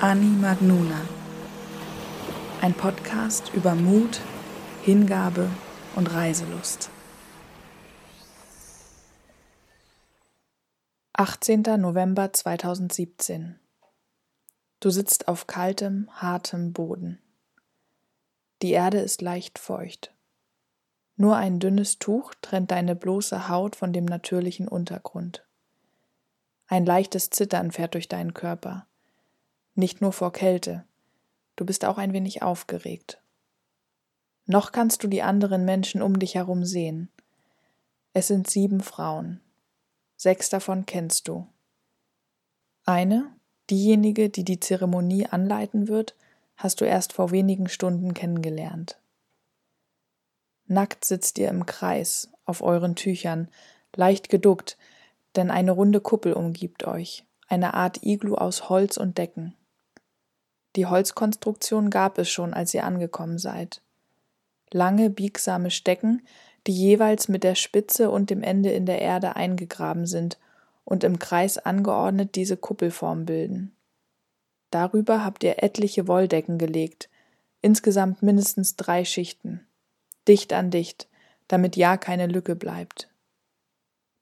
Ani Magnuna. Ein Podcast über Mut, Hingabe und Reiselust. 18. November 2017. Du sitzt auf kaltem, hartem Boden. Die Erde ist leicht feucht. Nur ein dünnes Tuch trennt deine bloße Haut von dem natürlichen Untergrund. Ein leichtes Zittern fährt durch deinen Körper nicht nur vor Kälte, du bist auch ein wenig aufgeregt. Noch kannst du die anderen Menschen um dich herum sehen. Es sind sieben Frauen. Sechs davon kennst du. Eine, diejenige, die die Zeremonie anleiten wird, hast du erst vor wenigen Stunden kennengelernt. Nackt sitzt ihr im Kreis auf euren Tüchern, leicht geduckt, denn eine runde Kuppel umgibt euch, eine Art Iglu aus Holz und Decken. Die Holzkonstruktion gab es schon, als ihr angekommen seid. Lange, biegsame Stecken, die jeweils mit der Spitze und dem Ende in der Erde eingegraben sind und im Kreis angeordnet diese Kuppelform bilden. Darüber habt ihr etliche Wolldecken gelegt, insgesamt mindestens drei Schichten, dicht an dicht, damit ja keine Lücke bleibt.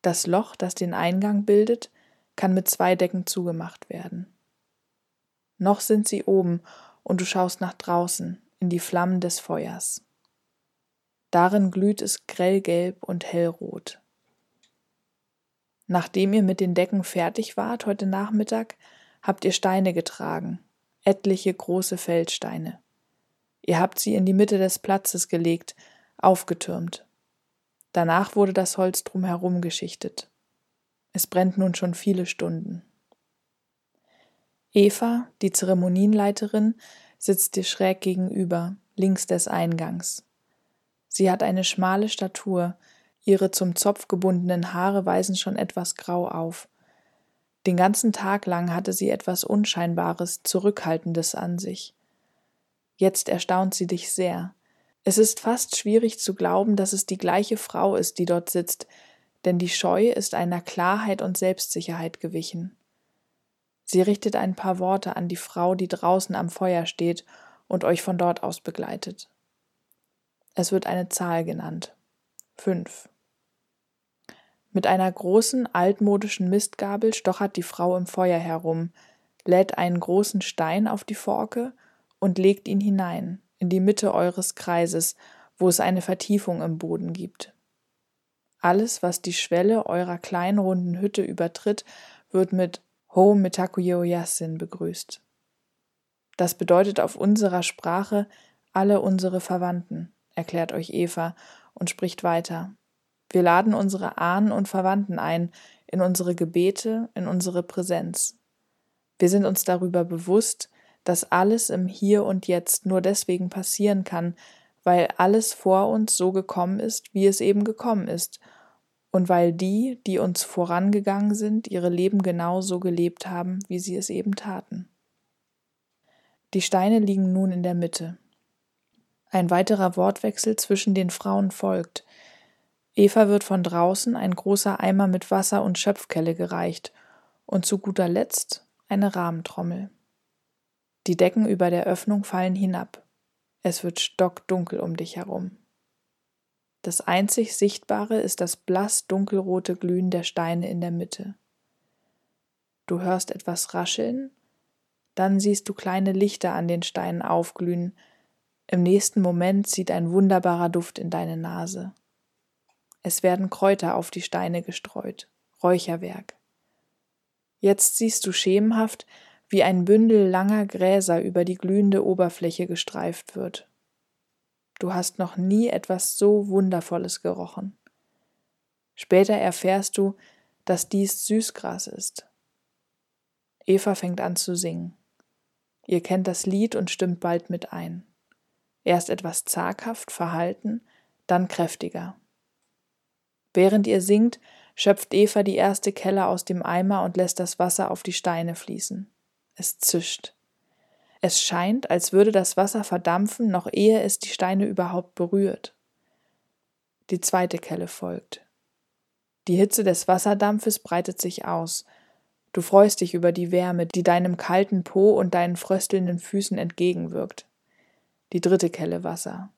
Das Loch, das den Eingang bildet, kann mit zwei Decken zugemacht werden. Noch sind sie oben, und du schaust nach draußen, in die Flammen des Feuers. Darin glüht es grellgelb und hellrot. Nachdem ihr mit den Decken fertig wart heute Nachmittag, habt ihr Steine getragen, etliche große Feldsteine. Ihr habt sie in die Mitte des Platzes gelegt, aufgetürmt. Danach wurde das Holz drumherum geschichtet. Es brennt nun schon viele Stunden. Eva, die Zeremonienleiterin, sitzt dir schräg gegenüber, links des Eingangs. Sie hat eine schmale Statur, ihre zum Zopf gebundenen Haare weisen schon etwas grau auf. Den ganzen Tag lang hatte sie etwas Unscheinbares, Zurückhaltendes an sich. Jetzt erstaunt sie dich sehr. Es ist fast schwierig zu glauben, dass es die gleiche Frau ist, die dort sitzt, denn die Scheu ist einer Klarheit und Selbstsicherheit gewichen. Sie richtet ein paar Worte an die Frau, die draußen am Feuer steht und euch von dort aus begleitet. Es wird eine Zahl genannt. Fünf. Mit einer großen, altmodischen Mistgabel stochert die Frau im Feuer herum, lädt einen großen Stein auf die Forke und legt ihn hinein, in die Mitte eures Kreises, wo es eine Vertiefung im Boden gibt. Alles, was die Schwelle eurer kleinen runden Hütte übertritt, wird mit Ho Mitakuyo Yasin begrüßt. Das bedeutet auf unserer Sprache alle unsere Verwandten, erklärt euch Eva und spricht weiter. Wir laden unsere Ahnen und Verwandten ein in unsere Gebete, in unsere Präsenz. Wir sind uns darüber bewusst, dass alles im Hier und Jetzt nur deswegen passieren kann, weil alles vor uns so gekommen ist, wie es eben gekommen ist und weil die, die uns vorangegangen sind, ihre Leben genauso gelebt haben, wie sie es eben taten. Die Steine liegen nun in der Mitte. Ein weiterer Wortwechsel zwischen den Frauen folgt. Eva wird von draußen ein großer Eimer mit Wasser und Schöpfkelle gereicht und zu guter Letzt eine Rahmentrommel. Die Decken über der Öffnung fallen hinab. Es wird stockdunkel um dich herum. Das einzig Sichtbare ist das blass dunkelrote Glühen der Steine in der Mitte. Du hörst etwas rascheln, dann siehst du kleine Lichter an den Steinen aufglühen, im nächsten Moment zieht ein wunderbarer Duft in deine Nase. Es werden Kräuter auf die Steine gestreut, Räucherwerk. Jetzt siehst du schemenhaft, wie ein Bündel langer Gräser über die glühende Oberfläche gestreift wird. Du hast noch nie etwas so Wundervolles gerochen. Später erfährst du, dass dies Süßgras ist. Eva fängt an zu singen. Ihr kennt das Lied und stimmt bald mit ein. Erst etwas zaghaft, verhalten, dann kräftiger. Während ihr singt, schöpft Eva die erste Kelle aus dem Eimer und lässt das Wasser auf die Steine fließen. Es zischt. Es scheint, als würde das Wasser verdampfen, noch ehe es die Steine überhaupt berührt. Die zweite Kelle folgt. Die Hitze des Wasserdampfes breitet sich aus. Du freust dich über die Wärme, die deinem kalten Po und deinen fröstelnden Füßen entgegenwirkt. Die dritte Kelle Wasser.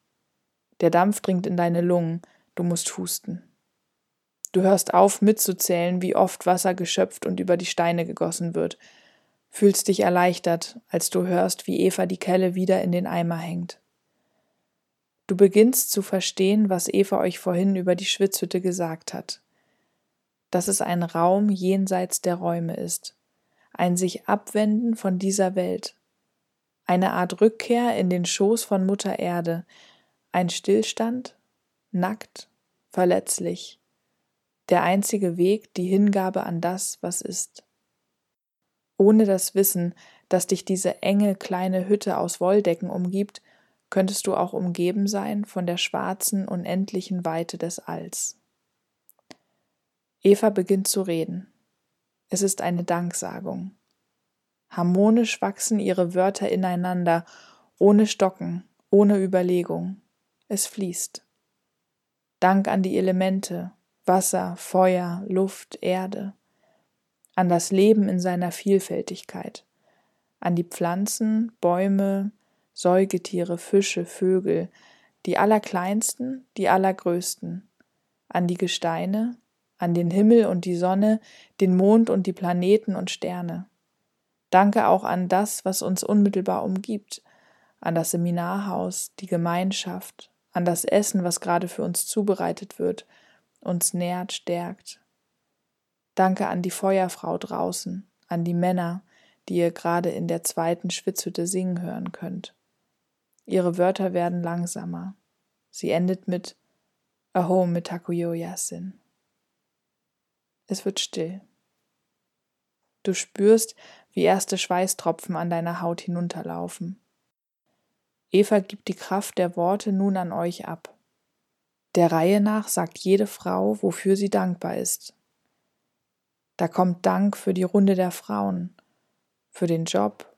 Der Dampf dringt in deine Lungen, du musst husten. Du hörst auf, mitzuzählen, wie oft Wasser geschöpft und über die Steine gegossen wird, fühlst dich erleichtert, als du hörst, wie Eva die Kelle wieder in den Eimer hängt. Du beginnst zu verstehen, was Eva euch vorhin über die Schwitzhütte gesagt hat. Dass es ein Raum jenseits der Räume ist, ein sich abwenden von dieser Welt, eine Art Rückkehr in den Schoß von Mutter Erde, ein Stillstand, nackt, verletzlich, der einzige Weg, die Hingabe an das, was ist. Ohne das Wissen, dass dich diese enge kleine Hütte aus Wolldecken umgibt, könntest du auch umgeben sein von der schwarzen, unendlichen Weite des Alls. Eva beginnt zu reden. Es ist eine Danksagung. Harmonisch wachsen ihre Wörter ineinander, ohne Stocken, ohne Überlegung. Es fließt. Dank an die Elemente, Wasser, Feuer, Luft, Erde an das Leben in seiner Vielfältigkeit, an die Pflanzen, Bäume, Säugetiere, Fische, Vögel, die allerkleinsten, die allergrößten, an die Gesteine, an den Himmel und die Sonne, den Mond und die Planeten und Sterne. Danke auch an das, was uns unmittelbar umgibt, an das Seminarhaus, die Gemeinschaft, an das Essen, was gerade für uns zubereitet wird, uns nährt, stärkt, Danke an die Feuerfrau draußen, an die Männer, die ihr gerade in der zweiten Schwitzhütte singen hören könnt. Ihre Wörter werden langsamer. Sie endet mit Aho Mitakuyo Yasin. Es wird still. Du spürst, wie erste Schweißtropfen an deiner Haut hinunterlaufen. Eva gibt die Kraft der Worte nun an euch ab. Der Reihe nach sagt jede Frau, wofür sie dankbar ist, da kommt Dank für die Runde der Frauen, für den Job,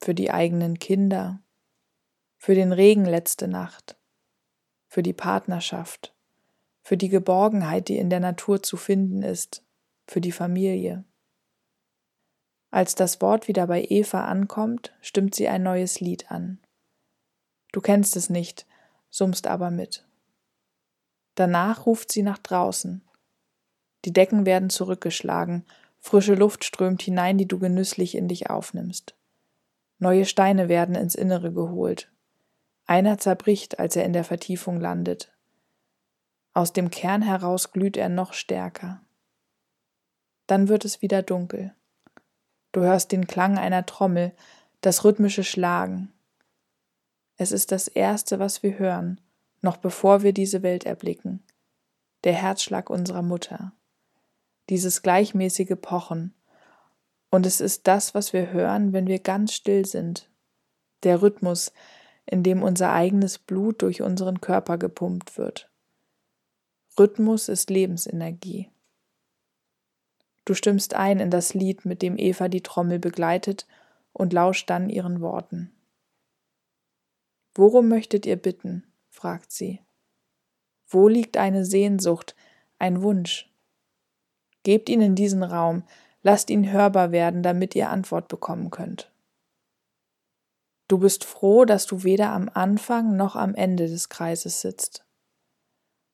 für die eigenen Kinder, für den Regen letzte Nacht, für die Partnerschaft, für die Geborgenheit, die in der Natur zu finden ist, für die Familie. Als das Wort wieder bei Eva ankommt, stimmt sie ein neues Lied an. Du kennst es nicht, summst aber mit. Danach ruft sie nach draußen, die Decken werden zurückgeschlagen, frische Luft strömt hinein, die du genüsslich in dich aufnimmst. Neue Steine werden ins Innere geholt. Einer zerbricht, als er in der Vertiefung landet. Aus dem Kern heraus glüht er noch stärker. Dann wird es wieder dunkel. Du hörst den Klang einer Trommel, das rhythmische Schlagen. Es ist das Erste, was wir hören, noch bevor wir diese Welt erblicken, der Herzschlag unserer Mutter dieses gleichmäßige Pochen. Und es ist das, was wir hören, wenn wir ganz still sind. Der Rhythmus, in dem unser eigenes Blut durch unseren Körper gepumpt wird. Rhythmus ist Lebensenergie. Du stimmst ein in das Lied, mit dem Eva die Trommel begleitet und lauscht dann ihren Worten. Worum möchtet ihr bitten? fragt sie. Wo liegt eine Sehnsucht, ein Wunsch? Gebt ihnen diesen Raum, lasst ihn hörbar werden, damit ihr Antwort bekommen könnt. Du bist froh, dass du weder am Anfang noch am Ende des Kreises sitzt.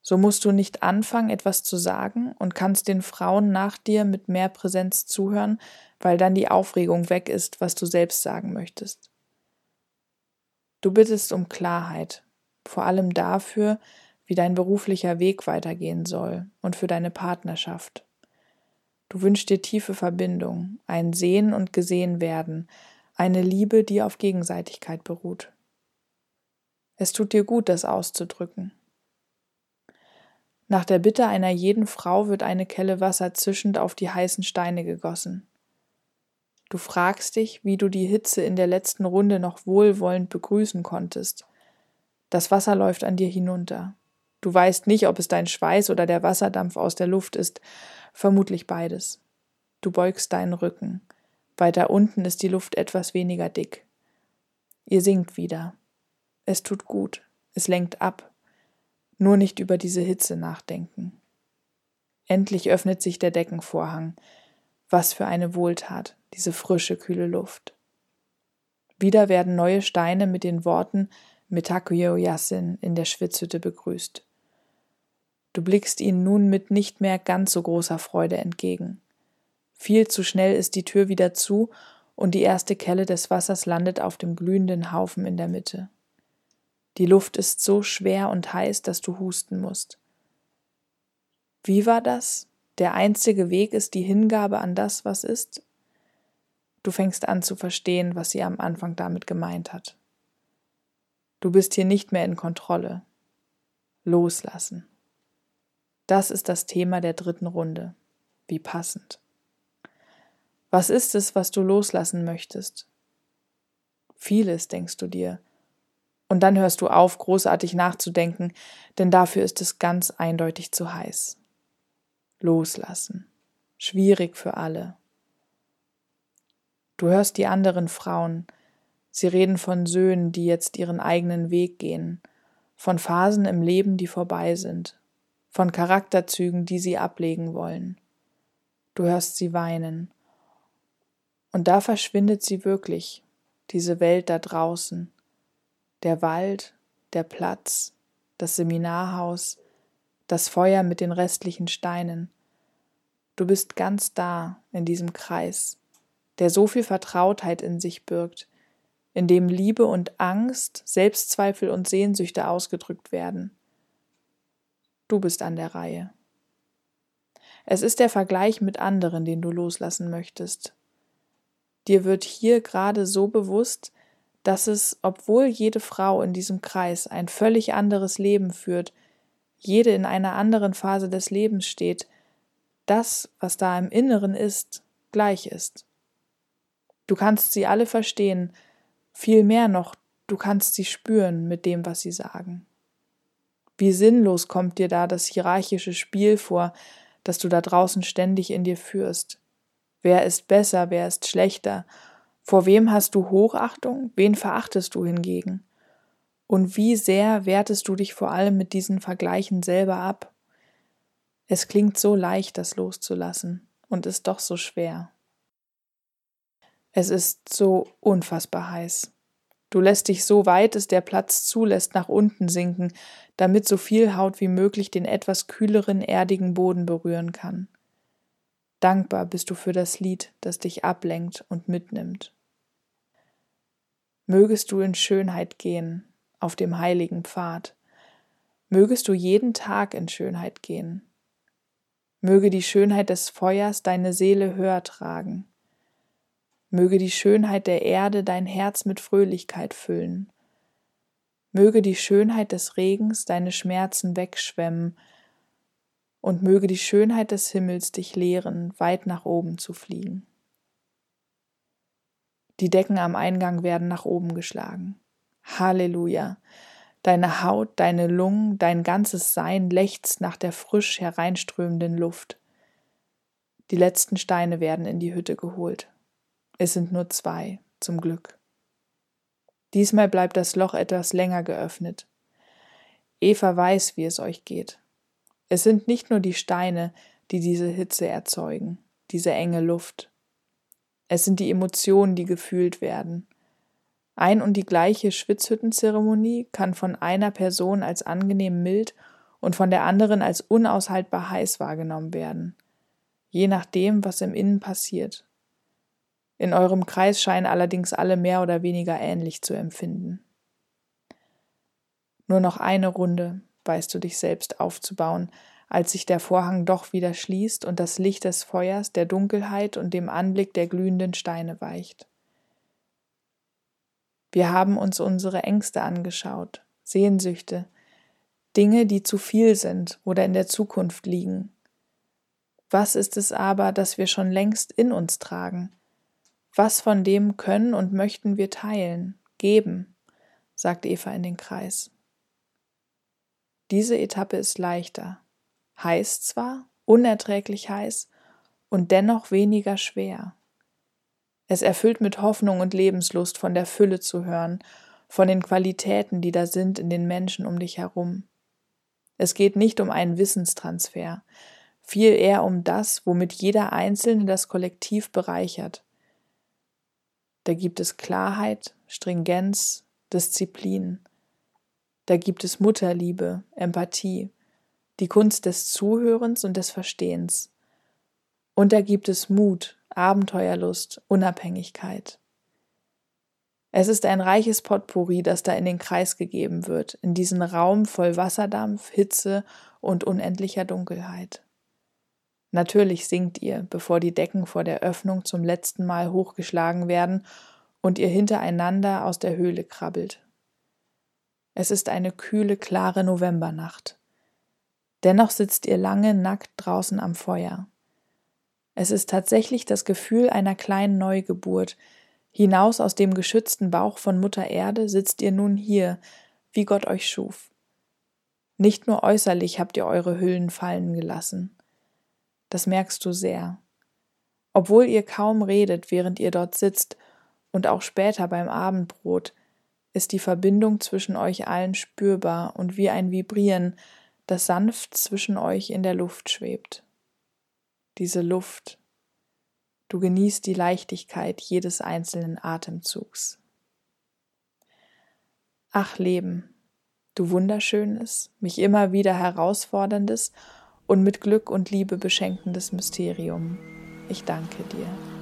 So musst du nicht anfangen, etwas zu sagen und kannst den Frauen nach dir mit mehr Präsenz zuhören, weil dann die Aufregung weg ist, was du selbst sagen möchtest. Du bittest um Klarheit, vor allem dafür, wie dein beruflicher Weg weitergehen soll und für deine Partnerschaft. Du wünschst dir tiefe Verbindung, ein Sehen und Gesehen werden, eine Liebe, die auf Gegenseitigkeit beruht. Es tut dir gut, das auszudrücken. Nach der Bitte einer jeden Frau wird eine Kelle Wasser zischend auf die heißen Steine gegossen. Du fragst dich, wie du die Hitze in der letzten Runde noch wohlwollend begrüßen konntest. Das Wasser läuft an dir hinunter. Du weißt nicht, ob es dein Schweiß oder der Wasserdampf aus der Luft ist, vermutlich beides. Du beugst deinen Rücken. Weiter unten ist die Luft etwas weniger dick. Ihr sinkt wieder. Es tut gut, es lenkt ab. Nur nicht über diese Hitze nachdenken. Endlich öffnet sich der Deckenvorhang. Was für eine Wohltat, diese frische, kühle Luft. Wieder werden neue Steine mit den Worten Mitakuyo Yasin in der Schwitzhütte begrüßt. Du blickst ihnen nun mit nicht mehr ganz so großer Freude entgegen. Viel zu schnell ist die Tür wieder zu und die erste Kelle des Wassers landet auf dem glühenden Haufen in der Mitte. Die Luft ist so schwer und heiß, dass du husten musst. Wie war das? Der einzige Weg ist die Hingabe an das, was ist? Du fängst an zu verstehen, was sie am Anfang damit gemeint hat. Du bist hier nicht mehr in Kontrolle. Loslassen. Das ist das Thema der dritten Runde. Wie passend. Was ist es, was du loslassen möchtest? Vieles, denkst du dir. Und dann hörst du auf, großartig nachzudenken, denn dafür ist es ganz eindeutig zu heiß. Loslassen. Schwierig für alle. Du hörst die anderen Frauen. Sie reden von Söhnen, die jetzt ihren eigenen Weg gehen, von Phasen im Leben, die vorbei sind, von Charakterzügen, die sie ablegen wollen. Du hörst sie weinen. Und da verschwindet sie wirklich, diese Welt da draußen, der Wald, der Platz, das Seminarhaus, das Feuer mit den restlichen Steinen. Du bist ganz da in diesem Kreis, der so viel Vertrautheit in sich birgt, in dem Liebe und Angst, Selbstzweifel und Sehnsüchte ausgedrückt werden. Du bist an der Reihe. Es ist der Vergleich mit anderen, den du loslassen möchtest. Dir wird hier gerade so bewusst, dass es, obwohl jede Frau in diesem Kreis ein völlig anderes Leben führt, jede in einer anderen Phase des Lebens steht, das, was da im Inneren ist, gleich ist. Du kannst sie alle verstehen, viel mehr noch, du kannst sie spüren mit dem, was sie sagen. Wie sinnlos kommt dir da das hierarchische Spiel vor, das du da draußen ständig in dir führst. Wer ist besser, wer ist schlechter? Vor wem hast du Hochachtung, wen verachtest du hingegen? Und wie sehr wertest du dich vor allem mit diesen Vergleichen selber ab? Es klingt so leicht, das loszulassen, und ist doch so schwer. Es ist so unfassbar heiß. Du lässt dich so weit es der Platz zulässt nach unten sinken, damit so viel Haut wie möglich den etwas kühleren, erdigen Boden berühren kann. Dankbar bist du für das Lied, das dich ablenkt und mitnimmt. Mögest du in Schönheit gehen, auf dem heiligen Pfad. Mögest du jeden Tag in Schönheit gehen. Möge die Schönheit des Feuers deine Seele höher tragen. Möge die Schönheit der Erde dein Herz mit Fröhlichkeit füllen. Möge die Schönheit des Regens deine Schmerzen wegschwemmen, und möge die Schönheit des Himmels dich lehren, weit nach oben zu fliegen. Die Decken am Eingang werden nach oben geschlagen. Halleluja! Deine Haut, deine Lungen, dein ganzes Sein lechzt nach der frisch hereinströmenden Luft. Die letzten Steine werden in die Hütte geholt. Es sind nur zwei, zum Glück. Diesmal bleibt das Loch etwas länger geöffnet. Eva weiß, wie es euch geht. Es sind nicht nur die Steine, die diese Hitze erzeugen, diese enge Luft. Es sind die Emotionen, die gefühlt werden. Ein und die gleiche Schwitzhüttenzeremonie kann von einer Person als angenehm mild und von der anderen als unaushaltbar heiß wahrgenommen werden, je nachdem, was im Innen passiert. In eurem Kreis scheinen allerdings alle mehr oder weniger ähnlich zu empfinden. Nur noch eine Runde weißt du dich selbst aufzubauen, als sich der Vorhang doch wieder schließt und das Licht des Feuers der Dunkelheit und dem Anblick der glühenden Steine weicht. Wir haben uns unsere Ängste angeschaut, Sehnsüchte, Dinge, die zu viel sind oder in der Zukunft liegen. Was ist es aber, das wir schon längst in uns tragen? Was von dem können und möchten wir teilen, geben? sagt Eva in den Kreis. Diese Etappe ist leichter. Heiß zwar, unerträglich heiß und dennoch weniger schwer. Es erfüllt mit Hoffnung und Lebenslust, von der Fülle zu hören, von den Qualitäten, die da sind in den Menschen um dich herum. Es geht nicht um einen Wissenstransfer, viel eher um das, womit jeder Einzelne das Kollektiv bereichert. Da gibt es Klarheit, Stringenz, Disziplin. Da gibt es Mutterliebe, Empathie, die Kunst des Zuhörens und des Verstehens. Und da gibt es Mut, Abenteuerlust, Unabhängigkeit. Es ist ein reiches Potpourri, das da in den Kreis gegeben wird, in diesen Raum voll Wasserdampf, Hitze und unendlicher Dunkelheit. Natürlich singt ihr, bevor die Decken vor der Öffnung zum letzten Mal hochgeschlagen werden und ihr hintereinander aus der Höhle krabbelt. Es ist eine kühle, klare Novembernacht. Dennoch sitzt ihr lange nackt draußen am Feuer. Es ist tatsächlich das Gefühl einer kleinen Neugeburt. Hinaus aus dem geschützten Bauch von Mutter Erde sitzt ihr nun hier, wie Gott euch schuf. Nicht nur äußerlich habt ihr eure Hüllen fallen gelassen. Das merkst du sehr. Obwohl ihr kaum redet, während ihr dort sitzt, und auch später beim Abendbrot, ist die Verbindung zwischen euch allen spürbar und wie ein Vibrieren, das sanft zwischen euch in der Luft schwebt. Diese Luft. Du genießt die Leichtigkeit jedes einzelnen Atemzugs. Ach Leben, du wunderschönes, mich immer wieder herausforderndes und mit Glück und Liebe beschenkendes Mysterium. Ich danke dir.